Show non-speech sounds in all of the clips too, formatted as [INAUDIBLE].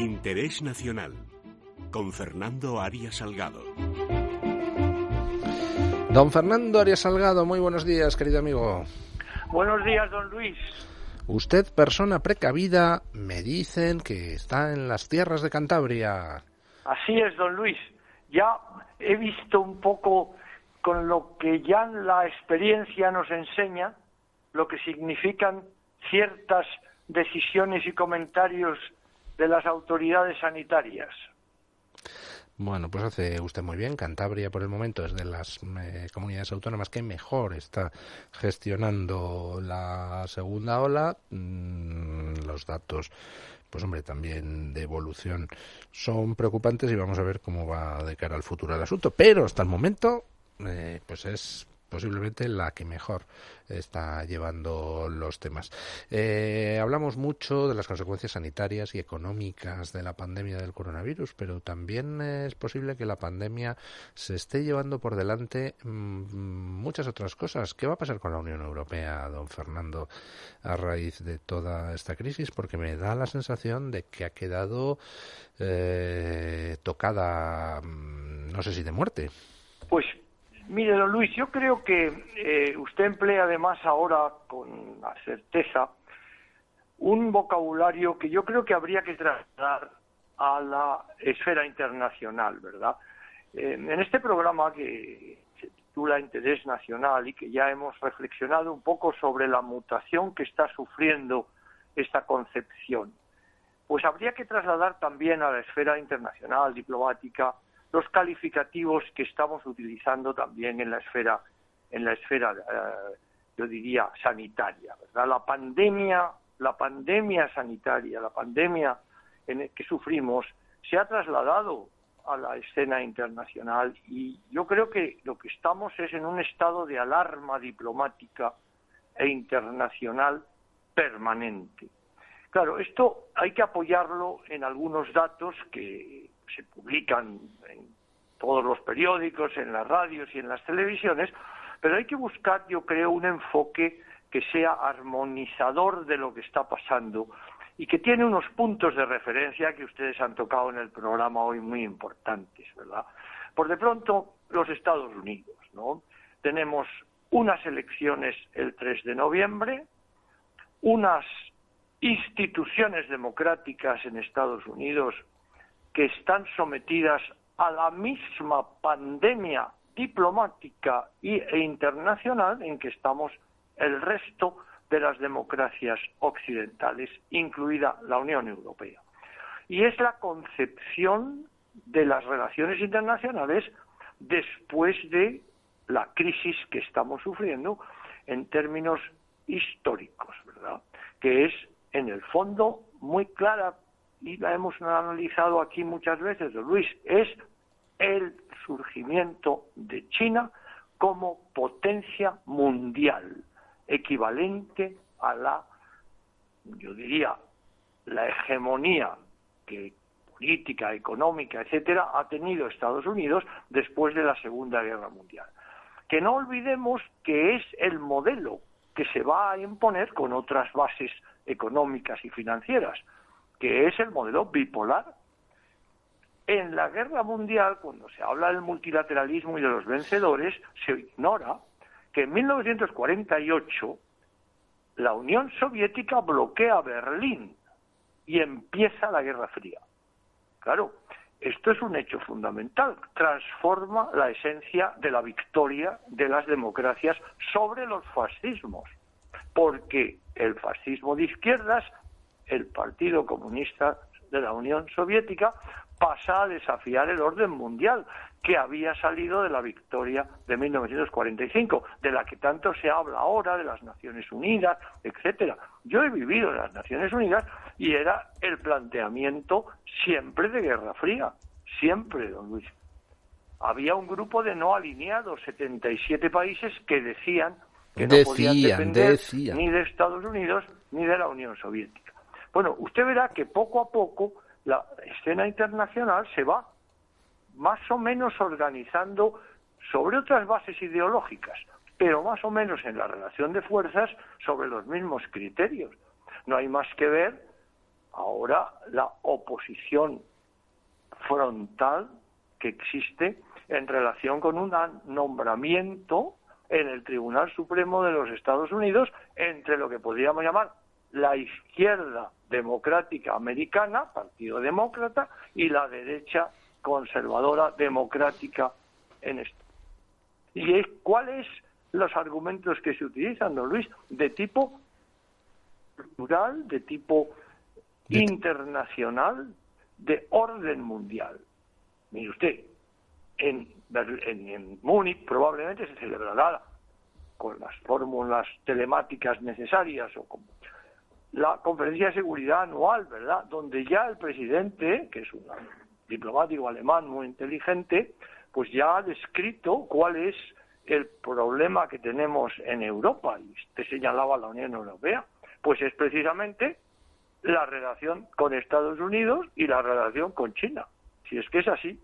Interés Nacional con Fernando Arias Salgado. Don Fernando Arias Salgado, muy buenos días, querido amigo. Buenos días, don Luis. Usted, persona precavida, me dicen que está en las tierras de Cantabria. Así es, don Luis. Ya he visto un poco con lo que ya la experiencia nos enseña, lo que significan ciertas decisiones y comentarios de las autoridades sanitarias. Bueno, pues hace usted muy bien. Cantabria, por el momento, es de las eh, comunidades autónomas que mejor está gestionando la segunda ola. Mm, los datos, pues hombre, también de evolución son preocupantes y vamos a ver cómo va de cara al futuro el asunto. Pero hasta el momento, eh, pues es posiblemente la que mejor está llevando los temas. Eh, hablamos mucho de las consecuencias sanitarias y económicas de la pandemia del coronavirus, pero también es posible que la pandemia se esté llevando por delante mm, muchas otras cosas. ¿Qué va a pasar con la Unión Europea, don Fernando, a raíz de toda esta crisis? Porque me da la sensación de que ha quedado eh, tocada, mm, no sé si de muerte. Pues Mire, don Luis, yo creo que eh, usted emplea además ahora con certeza un vocabulario que yo creo que habría que trasladar a la esfera internacional, ¿verdad? En este programa que se titula Interés Nacional y que ya hemos reflexionado un poco sobre la mutación que está sufriendo esta concepción, pues habría que trasladar también a la esfera internacional, diplomática, los calificativos que estamos utilizando también en la esfera, en la esfera, eh, yo diría, sanitaria. La pandemia, la pandemia sanitaria, la pandemia en que sufrimos, se ha trasladado a la escena internacional y yo creo que lo que estamos es en un estado de alarma diplomática e internacional permanente. Claro, esto hay que apoyarlo en algunos datos que se publican en todos los periódicos, en las radios y en las televisiones, pero hay que buscar, yo creo, un enfoque que sea armonizador de lo que está pasando y que tiene unos puntos de referencia que ustedes han tocado en el programa hoy muy importantes, ¿verdad? Por de pronto, los Estados Unidos, ¿no? Tenemos unas elecciones el 3 de noviembre, unas instituciones democráticas en Estados Unidos que están sometidas a la misma pandemia diplomática e internacional en que estamos el resto de las democracias occidentales, incluida la Unión Europea. Y es la concepción de las relaciones internacionales después de la crisis que estamos sufriendo en términos históricos, ¿verdad? Que es, en el fondo, muy clara y la hemos analizado aquí muchas veces, Luis, es el surgimiento de China como potencia mundial, equivalente a la, yo diría, la hegemonía que política, económica, etcétera, ha tenido Estados Unidos después de la Segunda Guerra Mundial. Que no olvidemos que es el modelo que se va a imponer con otras bases económicas y financieras que es el modelo bipolar. En la guerra mundial, cuando se habla del multilateralismo y de los vencedores, se ignora que en 1948 la Unión Soviética bloquea Berlín y empieza la Guerra Fría. Claro, esto es un hecho fundamental, transforma la esencia de la victoria de las democracias sobre los fascismos, porque el fascismo de izquierdas el Partido Comunista de la Unión Soviética pasa a desafiar el orden mundial que había salido de la victoria de 1945, de la que tanto se habla ahora, de las Naciones Unidas, etcétera. Yo he vivido en las Naciones Unidas y era el planteamiento siempre de Guerra Fría, siempre, don Luis. Había un grupo de no alineados, 77 países que decían que no podían depender ni de Estados Unidos ni de la Unión Soviética. Bueno, usted verá que poco a poco la escena internacional se va más o menos organizando sobre otras bases ideológicas, pero más o menos en la relación de fuerzas sobre los mismos criterios. No hay más que ver ahora la oposición frontal que existe en relación con un nombramiento en el Tribunal Supremo de los Estados Unidos entre lo que podríamos llamar la izquierda democrática americana, Partido Demócrata, y la derecha conservadora democrática en esto. ¿Y cuáles los argumentos que se utilizan, don Luis? De tipo cultural, de tipo internacional, de orden mundial. Mire usted, en, en, Múnich probablemente se celebrará con las fórmulas telemáticas necesarias o con la conferencia de seguridad anual, ¿verdad? Donde ya el presidente, que es un diplomático alemán muy inteligente, pues ya ha descrito cuál es el problema que tenemos en Europa, y usted señalaba la Unión Europea, pues es precisamente la relación con Estados Unidos y la relación con China. Si es que es así,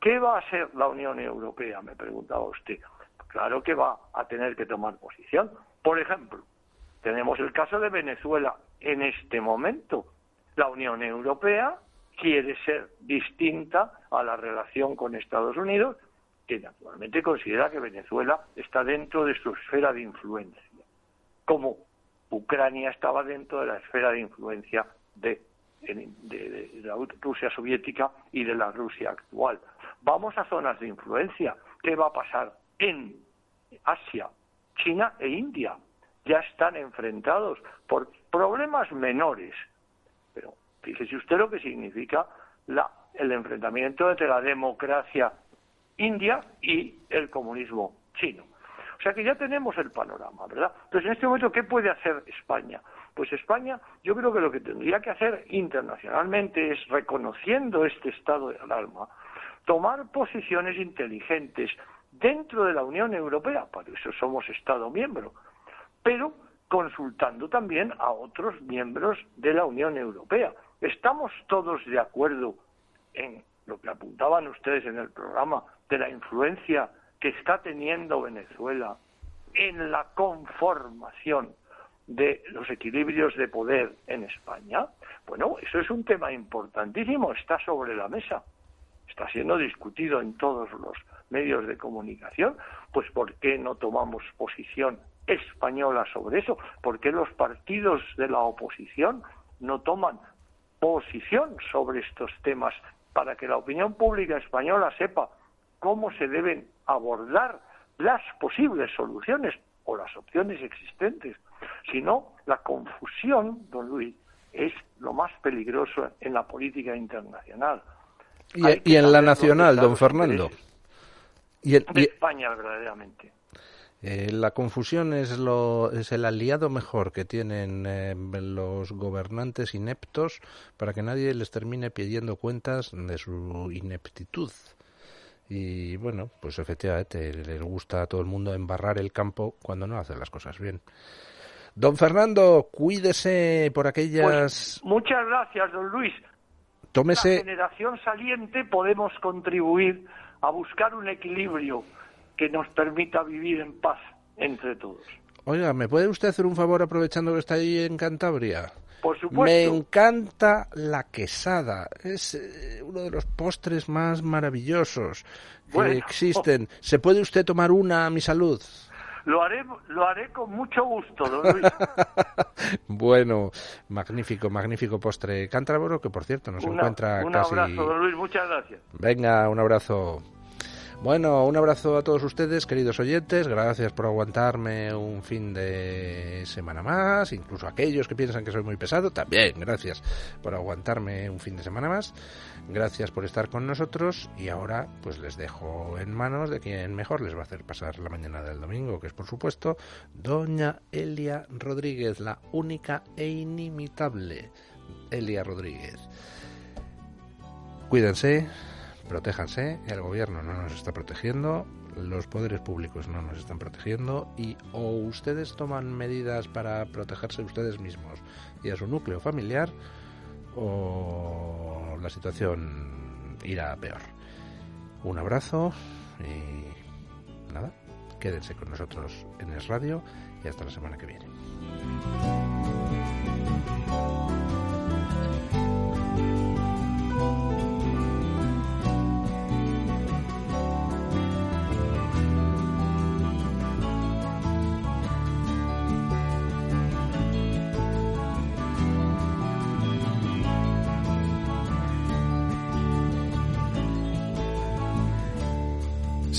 ¿qué va a ser la Unión Europea? Me preguntaba usted. Claro que va a tener que tomar posición. Por ejemplo, tenemos el caso de Venezuela. En este momento, la Unión Europea quiere ser distinta a la relación con Estados Unidos, que naturalmente considera que Venezuela está dentro de su esfera de influencia, como Ucrania estaba dentro de la esfera de influencia de, la Rusia soviética y de la Rusia actual. Vamos a zonas de influencia. ¿Qué va a pasar en Asia, China e India? Ya están enfrentados por problemas menores. Pero fíjese usted lo que significa la, el enfrentamiento entre la democracia india y el comunismo chino. O sea que ya tenemos el panorama, ¿verdad? Entonces, en este momento, ¿qué puede hacer España? Pues España, yo creo que lo que tendría que hacer internacionalmente es, reconociendo este estado de alarma, tomar posiciones inteligentes dentro de la Unión Europea, para eso somos Estado miembro, pero consultando también a otros miembros de la Unión Europea. ¿Estamos todos de acuerdo en lo que apuntaban ustedes en el programa de la influencia que está teniendo Venezuela en la conformación de los equilibrios de poder en España? Bueno, eso es un tema importantísimo, está sobre la mesa, está siendo discutido en todos los medios de comunicación, pues ¿por qué no tomamos posición española sobre eso. ¿Por qué los partidos de la oposición no toman posición sobre estos temas para que la opinión pública española sepa cómo se deben abordar las posibles soluciones o las opciones existentes? Si no, la confusión, don Luis, es lo más peligroso en la política internacional. Y, en la nacional, don Fernando. Y en, España, verdaderamente. Eh, la confusión es, lo, es el aliado mejor que tienen eh, los gobernantes ineptos para que nadie les termine pidiendo cuentas de su ineptitud. Y bueno, pues efectivamente les gusta a todo el mundo embarrar el campo cuando no hacen las cosas bien. Don Fernando, cuídese por aquellas. Pues, muchas gracias, don Luis. Tómese. La generación saliente podemos contribuir a buscar un equilibrio que nos permita vivir en paz entre todos. Oiga, ¿me puede usted hacer un favor aprovechando que está ahí en Cantabria? Por supuesto. Me encanta la quesada. Es eh, uno de los postres más maravillosos que existen. ¿Se puede usted tomar una a mi salud? Lo haré, lo haré con mucho gusto, don Luis. [LAUGHS] bueno, magnífico, magnífico postre cántabro que por cierto nos encuentra un casi... Un abrazo, don Luis, muchas gracias. Venga, un abrazo. Bueno, un abrazo a todos ustedes, queridos oyentes. Gracias por aguantarme un fin de semana más. Incluso aquellos que piensan que soy muy pesado, también gracias por aguantarme un fin de semana más. Gracias por estar con nosotros. Y ahora, pues les dejo en manos de quien mejor les va a hacer pasar la mañana del domingo, que es por supuesto Doña Elia Rodríguez, la única e inimitable Elia Rodríguez. Cuídense protéjanse, el gobierno no nos está protegiendo, los poderes públicos no nos están protegiendo y o ustedes toman medidas para protegerse ustedes mismos y a su núcleo familiar o la situación irá peor. Un abrazo y nada, quédense con nosotros en el radio y hasta la semana que viene.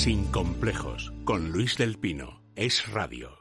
Sin complejos, con Luis del Pino, es radio.